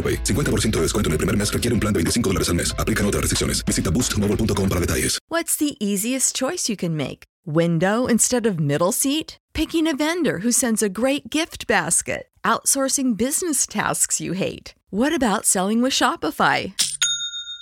AroPay. 50% de descuento en el primer mes requiere un plan de 25 dólares al mes. Aplican otras restricciones. Visita boostmobile.com para detalles. What's the easiest choice you can make? Window instead of middle seat? Picking a vendor who sends a great gift basket? Outsourcing business tasks you hate? What about selling with Shopify?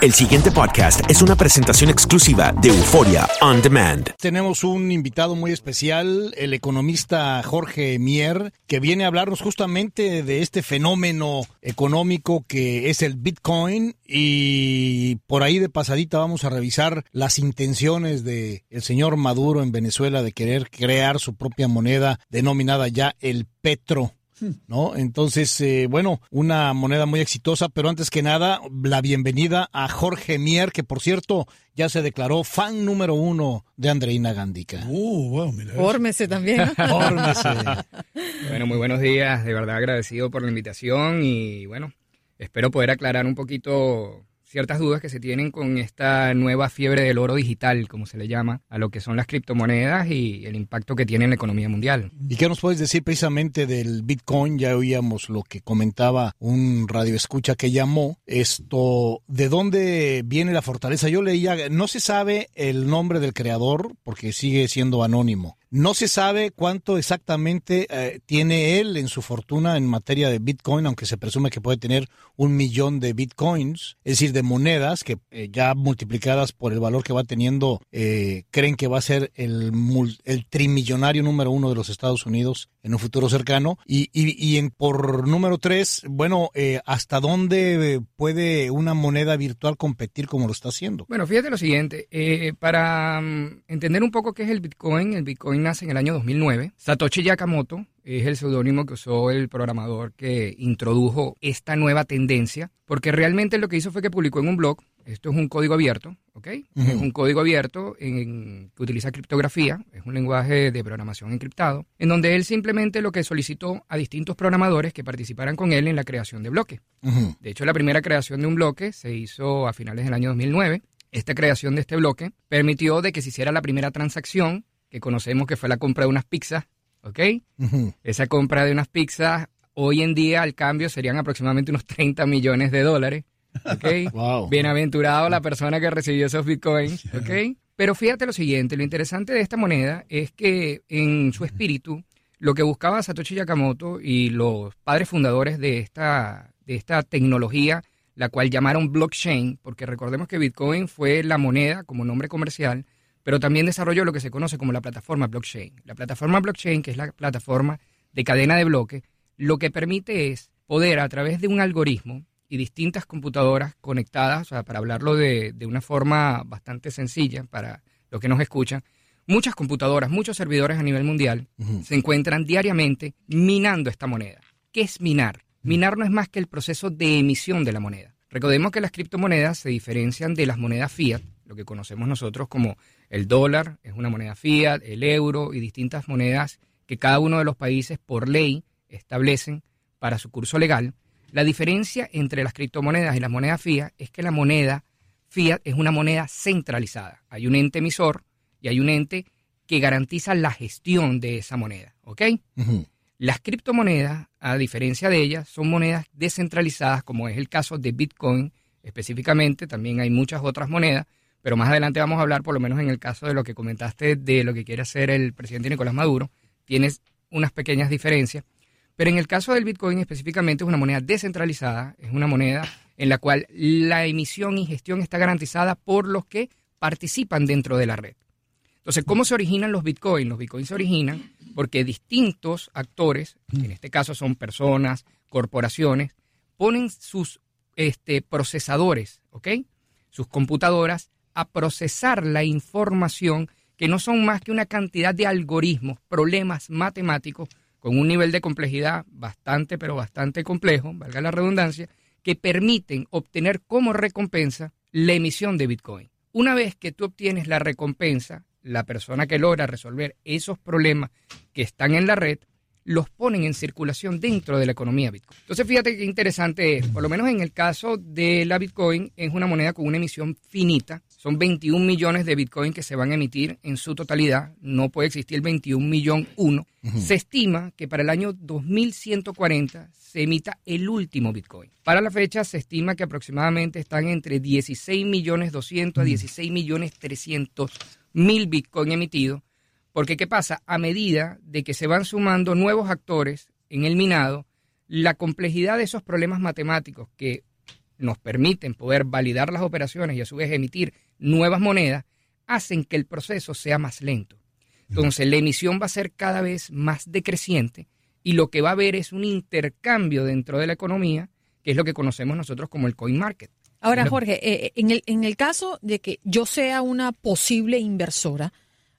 El siguiente podcast es una presentación exclusiva de Euforia On Demand. Tenemos un invitado muy especial, el economista Jorge Mier, que viene a hablarnos justamente de este fenómeno económico que es el Bitcoin y por ahí de pasadita vamos a revisar las intenciones de el señor Maduro en Venezuela de querer crear su propia moneda denominada ya el Petro. ¿No? Entonces, eh, bueno, una moneda muy exitosa, pero antes que nada, la bienvenida a Jorge Mier, que por cierto ya se declaró fan número uno de Andreina Gandica. Uh, wow, mira. Fórmese también. Fórmese. Bueno, muy buenos días, de verdad agradecido por la invitación y bueno, espero poder aclarar un poquito ciertas dudas que se tienen con esta nueva fiebre del oro digital, como se le llama, a lo que son las criptomonedas y el impacto que tiene en la economía mundial. ¿Y qué nos puedes decir precisamente del Bitcoin? Ya oíamos lo que comentaba un radioescucha que llamó. Esto, ¿de dónde viene la fortaleza? Yo leía, no se sabe el nombre del creador porque sigue siendo anónimo. No se sabe cuánto exactamente eh, tiene él en su fortuna en materia de Bitcoin, aunque se presume que puede tener un millón de Bitcoins, es decir, de monedas que eh, ya multiplicadas por el valor que va teniendo, eh, creen que va a ser el, el trimillonario número uno de los Estados Unidos en un futuro cercano. Y, y, y en, por número tres, bueno, eh, ¿hasta dónde eh, puede una moneda virtual competir como lo está haciendo? Bueno, fíjate lo siguiente, eh, para mm, entender un poco qué es el Bitcoin, el Bitcoin nace en el año 2009. Satoshi Nakamoto es el seudónimo que usó el programador que introdujo esta nueva tendencia, porque realmente lo que hizo fue que publicó en un blog, esto es un código abierto, ¿ok? Es un código abierto en- que utiliza criptografía, es un lenguaje de programación encriptado, en donde él simplemente lo que solicitó a distintos programadores que participaran con él en la creación de bloques. De hecho, la primera creación de un bloque se hizo a finales del año 2009. Esta creación de este bloque permitió de que se hiciera la primera transacción, que conocemos que fue la compra de unas pizzas, ¿ok? Esa compra de unas pizzas hoy en día al cambio serían aproximadamente unos 30 millones de dólares, ¿ok? Wow. Bienaventurado la persona que recibió esos bitcoins, ¿ok? Pero fíjate lo siguiente, lo interesante de esta moneda es que en su espíritu lo que buscaba Satoshi Nakamoto y los padres fundadores de esta, de esta tecnología la cual llamaron blockchain, porque recordemos que Bitcoin fue la moneda como nombre comercial, pero también desarrolló lo que se conoce como la plataforma blockchain. La plataforma blockchain, que es la plataforma de cadena de bloques, lo que permite es poder a través de un algoritmo y distintas computadoras conectadas, o sea, para hablarlo de, de una forma bastante sencilla para los que nos escuchan, muchas computadoras, muchos servidores a nivel mundial se encuentran diariamente minando esta moneda. ¿Qué es minar? Minar no es más que el proceso de emisión de la moneda. Recordemos que las criptomonedas se diferencian de las monedas fiat, lo que conocemos nosotros como el dólar, es una moneda fiat, el euro y distintas monedas que cada uno de los países por ley establecen para su curso legal. La diferencia entre las criptomonedas y las monedas fiat es que la moneda fiat es una moneda centralizada. Hay un ente emisor y hay un ente que garantiza la gestión de esa moneda, ¿ok? Las criptomonedas, a diferencia de ellas, son monedas descentralizadas, como es el caso de Bitcoin específicamente. También hay muchas otras monedas, pero más adelante vamos a hablar, por lo menos en el caso de lo que comentaste de lo que quiere hacer el presidente Nicolás Maduro. Tienes unas pequeñas diferencias. Pero en el caso del Bitcoin específicamente es una moneda descentralizada, es una moneda en la cual la emisión y gestión está garantizada por los que participan dentro de la red. Entonces, ¿cómo se originan los bitcoins? Los bitcoins se originan porque distintos actores, en este caso son personas, corporaciones, ponen sus este, procesadores, ¿ok? Sus computadoras a procesar la información que no son más que una cantidad de algoritmos, problemas matemáticos con un nivel de complejidad bastante, pero bastante complejo, valga la redundancia, que permiten obtener como recompensa la emisión de Bitcoin. Una vez que tú obtienes la recompensa, la persona que logra resolver esos problemas que están en la red, los ponen en circulación dentro de la economía Bitcoin. Entonces, fíjate qué interesante es, por lo menos en el caso de la Bitcoin, es una moneda con una emisión finita. Son 21 millones de Bitcoin que se van a emitir en su totalidad. No puede existir el 21 millón uno. Se estima que para el año 2140 se emita el último Bitcoin. Para la fecha se estima que aproximadamente están entre 16 millones 200 a 16 millones 300 mil Bitcoin emitidos porque ¿qué pasa? A medida de que se van sumando nuevos actores en el minado, la complejidad de esos problemas matemáticos que nos permiten poder validar las operaciones y a su vez emitir nuevas monedas, hacen que el proceso sea más lento. Entonces la emisión va a ser cada vez más decreciente y lo que va a haber es un intercambio dentro de la economía, que es lo que conocemos nosotros como el coin market. Ahora, Jorge, eh, en, el, en el caso de que yo sea una posible inversora,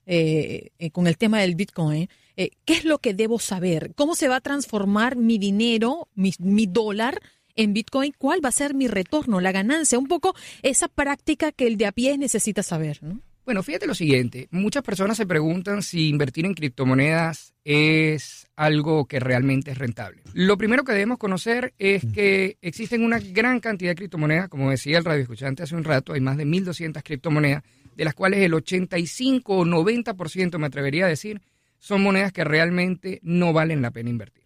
eh, eh, con el tema del Bitcoin, eh, ¿qué es lo que debo saber? ¿Cómo se va a transformar mi dinero, mi, mi, dólar en Bitcoin? ¿Cuál va a ser mi retorno, la ganancia? Un poco esa práctica que el de a pie necesita saber. ¿no? Bueno, fíjate lo siguiente, muchas personas se preguntan si invertir en criptomonedas es algo que realmente es rentable. Lo primero que debemos conocer es que existen una gran cantidad de criptomonedas, como decía el radio escuchante hace un rato, hay más de 1.200 criptomonedas de las cuales el 85 o 90%, me atrevería a decir, son monedas que realmente no valen la pena invertir.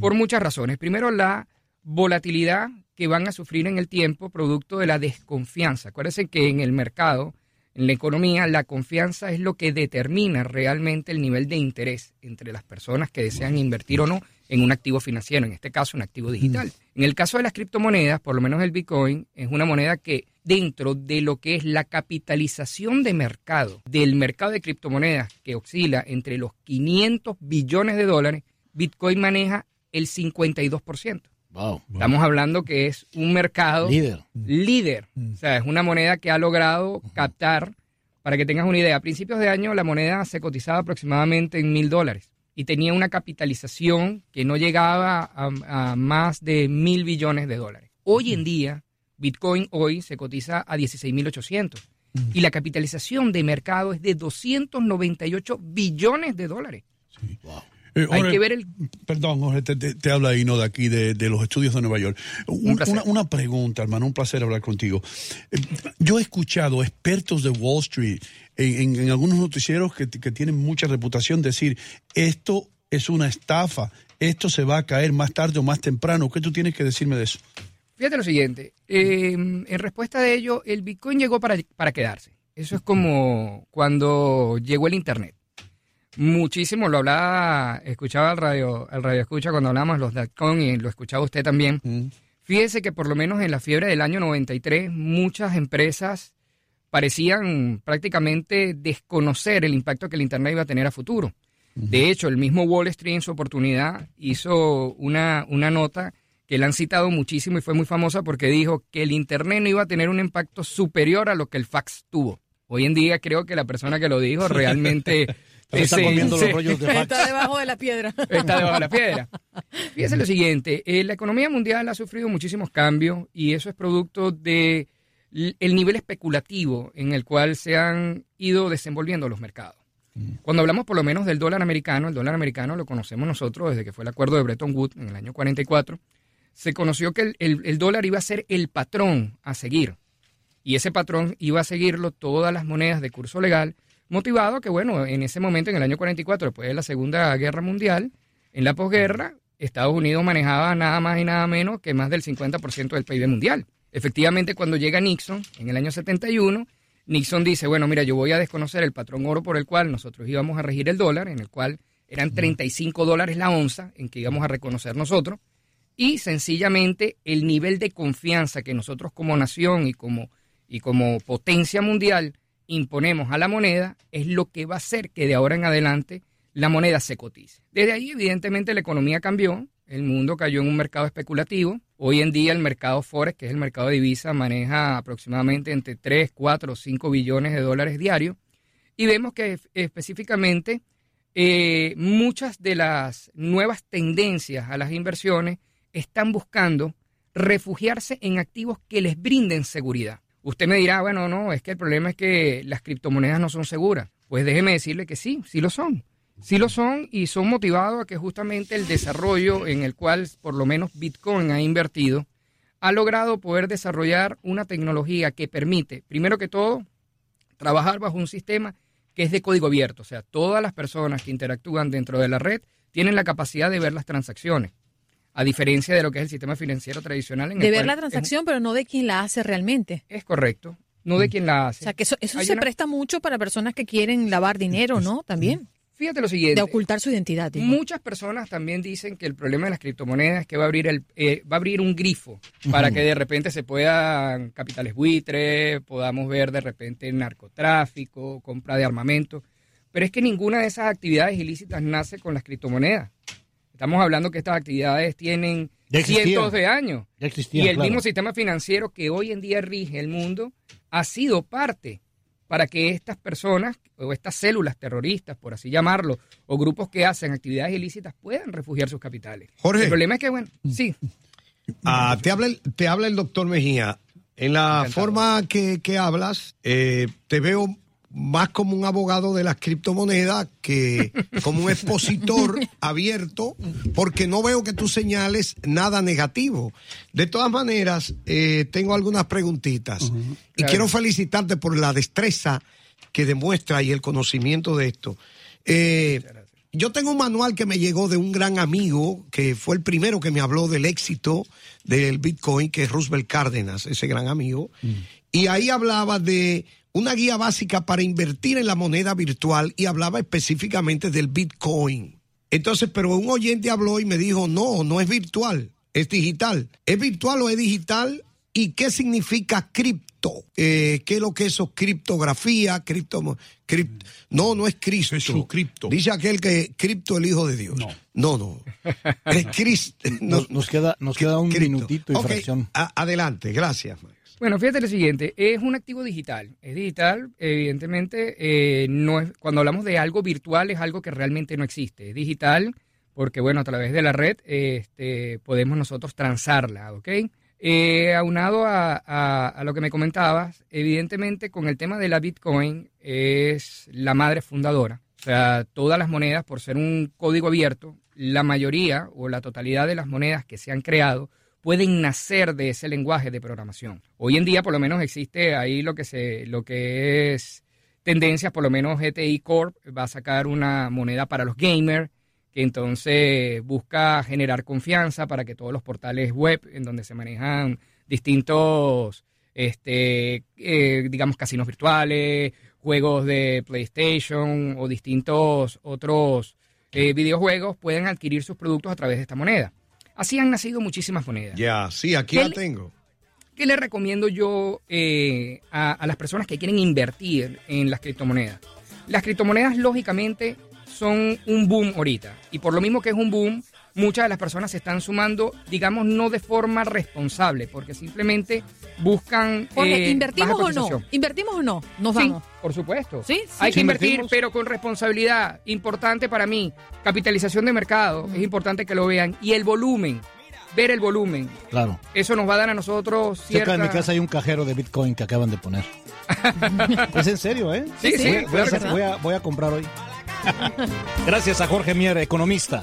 Por muchas razones. Primero, la volatilidad que van a sufrir en el tiempo producto de la desconfianza. Acuérdense que en el mercado, en la economía, la confianza es lo que determina realmente el nivel de interés entre las personas que desean invertir o no en un activo financiero, en este caso un activo digital. En el caso de las criptomonedas, por lo menos el Bitcoin, es una moneda que dentro de lo que es la capitalización de mercado del mercado de criptomonedas que oscila entre los 500 billones de dólares, Bitcoin maneja el 52%. Wow, Estamos hablando que es un mercado Líder. líder. O sea, es una moneda que ha logrado captar, para que tengas una idea, a principios de año la moneda se cotizaba aproximadamente en mil dólares y tenía una capitalización que no llegaba a, a más de mil billones de dólares. Hoy en día, Bitcoin hoy se cotiza a 16.800 y la capitalización de mercado es de 298 billones de dólares. Eh, Hay que ver el... Perdón, Jorge, te, te- te habla ahí, ¿no? De aquí, de, de los estudios de Nueva York. Un- una, una pregunta, hermano, un placer hablar contigo. Eh, Yo he escuchado expertos de Wall Street en, en- en algunos noticieros que, que tienen mucha reputación decir, esto es una estafa, esto se va a caer más tarde o más temprano. ¿Qué tú tienes que decirme de eso? Fíjate lo siguiente, eh, en respuesta de ello, el Bitcoin llegó para, para quedarse. Eso es como cuando llegó el Internet. Muchísimo lo hablaba, escuchaba al radio, al radio escucha cuando hablamos los Datcon y lo escuchaba usted también. Fíjese que por lo menos en la fiebre del año 93 muchas empresas parecían prácticamente desconocer el impacto que el Internet iba a tener a futuro. De hecho, el mismo Wall Street en su oportunidad hizo una, una nota que la han citado muchísimo y fue muy famosa porque dijo que el Internet no iba a tener un impacto superior a lo que el fax tuvo. Hoy en día creo que la persona que lo dijo realmente... Comiendo los rollos de fax. Está debajo de la piedra. está debajo de la piedra. Fíjese lo siguiente, eh, la economía mundial ha sufrido muchísimos cambios y eso es producto de el nivel especulativo en el cual se han ido desenvolviendo los mercados. Cuando hablamos por lo menos del dólar americano, el dólar americano lo conocemos nosotros desde que fue el acuerdo de Bretton Woods en el año 44, se conoció que el, el- el dólar iba a ser el patrón a seguir. Y ese patrón iba a seguirlo todas las monedas de curso legal, motivado que, bueno, en ese momento, en el año 44, después de la Segunda Guerra Mundial, en la posguerra, Estados Unidos manejaba nada más y nada menos que más del 50% del PIB mundial. Efectivamente, cuando llega Nixon, en el año 71, Nixon dice, bueno, mira, yo voy a desconocer el patrón oro por el cual nosotros íbamos a regir el dólar, en el cual eran 35 dólares la onza, en que íbamos a reconocer nosotros, y sencillamente el nivel de confianza que nosotros como nación y como, y como potencia mundial imponemos a la moneda es lo que va a hacer que de ahora en adelante la moneda se cotice. Desde ahí, evidentemente, la economía cambió, el mundo cayó en un mercado especulativo. Hoy en día el mercado Forex, que es el mercado de divisas, maneja aproximadamente entre 3, 4 o 5 billones de dólares diarios. Y vemos que es- específicamente eh, muchas de las nuevas tendencias a las inversiones están buscando refugiarse en activos que les brinden seguridad. Usted me dirá, bueno, no, es que el problema es que las criptomonedas no son seguras. Pues déjeme decirle que sí, sí lo son. Sí lo son y son motivados a que justamente el desarrollo en el cual por lo menos Bitcoin ha invertido ha logrado poder desarrollar una tecnología que permite, primero que todo, trabajar bajo un sistema que es de código abierto. O sea, todas las personas que interactúan dentro de la red tienen la capacidad de ver las transacciones. A diferencia de lo que es el sistema financiero tradicional. En De el ver cual la transacción, pero no de quién la hace realmente. Es, correcto, no de quién la hace. O sea, que eso, eso se una- presta mucho para personas que quieren lavar dinero, ¿no? También. Fíjate lo siguiente. De ocultar su identidad. digo. Muchas personas también dicen que el problema de las criptomonedas es que va a abrir, el, eh, va a abrir un grifo para que de repente se puedan capitales buitres, podamos ver de repente narcotráfico, compra de armamento. Pero es que ninguna de esas actividades ilícitas nace con las criptomonedas. Estamos hablando que estas actividades tienen cientos de años. Ya existían, y el claro. mismo sistema financiero que hoy en día rige el mundo ha sido parte para que estas personas o estas células terroristas, por así llamarlo, o grupos que hacen actividades ilícitas puedan refugiar sus capitales. Jorge. El problema es que, bueno, sí. Ah, te, habla el, te habla el doctor Mejía. En la forma que, que hablas, eh, te veo más como un abogado de las criptomonedas que como un expositor abierto, porque no veo que tú señales nada negativo. De todas maneras, eh, tengo algunas preguntitas y Claro. quiero felicitarte por la destreza que demuestra y el conocimiento de esto. Eh, yo tengo un manual que me llegó de un gran amigo que fue el primero que me habló del éxito del Bitcoin, que es Roosevelt Cárdenas, ese gran amigo. Y ahí hablaba de una guía básica para invertir en la moneda virtual y hablaba específicamente del Bitcoin. Entonces, pero un oyente habló y me dijo, no, no es virtual, es digital. ¿Es virtual o es digital? ¿Y qué significa cripto? Eh, ¿Qué es lo que es eso? Criptografía, cripto, cripto. No, no es Cristo. Es su cripto. Dice aquel que cripto el Hijo de Dios. No, no. no. Es Cristo. No. Nos, nos queda, nos queda un minutito y fracción. a- adelante, gracias. Bueno, fíjate lo siguiente, es un activo digital. Es digital, evidentemente, eh, no es, cuando hablamos de algo virtual es algo que realmente no existe. Es digital porque, bueno, a través de la red este, podemos nosotros transarla, ¿ok? Eh, aunado a, a- a lo que me comentabas, evidentemente con el tema de la Bitcoin es la madre fundadora. O sea, todas las monedas, por ser un código abierto, la mayoría o la totalidad de las monedas que se han creado pueden nacer de ese lenguaje de programación. Hoy en día, por lo menos, existe ahí lo que se, lo que es tendencias, por lo menos GTI Corp va a sacar una moneda para los gamers, que entonces busca generar confianza para que todos los portales web en donde se manejan distintos, este, eh, digamos, casinos virtuales, juegos de PlayStation o distintos otros eh, videojuegos pueden adquirir sus productos a través de esta moneda. Así han nacido muchísimas monedas. Ya, sí, aquí ¿Qué la tengo. ¿Qué le recomiendo yo eh, a, a las personas que quieren invertir en las criptomonedas? Las criptomonedas, lógicamente, son un boom ahorita. Y por lo mismo que es un boom, muchas de las personas se están sumando, digamos, no de forma responsable, porque simplemente buscan. Jorge, eh, ¿invertimos baja o no? ¿Invertimos o no? Nos Sí, vamos. por supuesto. ¿Sí? Hay Sí. que invertir, ¿Invertimos? pero con responsabilidad. Importante para mí. Capitalización de mercado. Es importante que lo vean. Y el volumen. Ver el volumen. Claro. Eso nos va a dar a nosotros cierta... Cerca de mi casa hay un cajero de Bitcoin que acaban de poner. es en serio, ¿eh? Sí, sí, Voy, claro sí. voy a- voy a comprar hoy. Gracias a Jorge Mier, economista.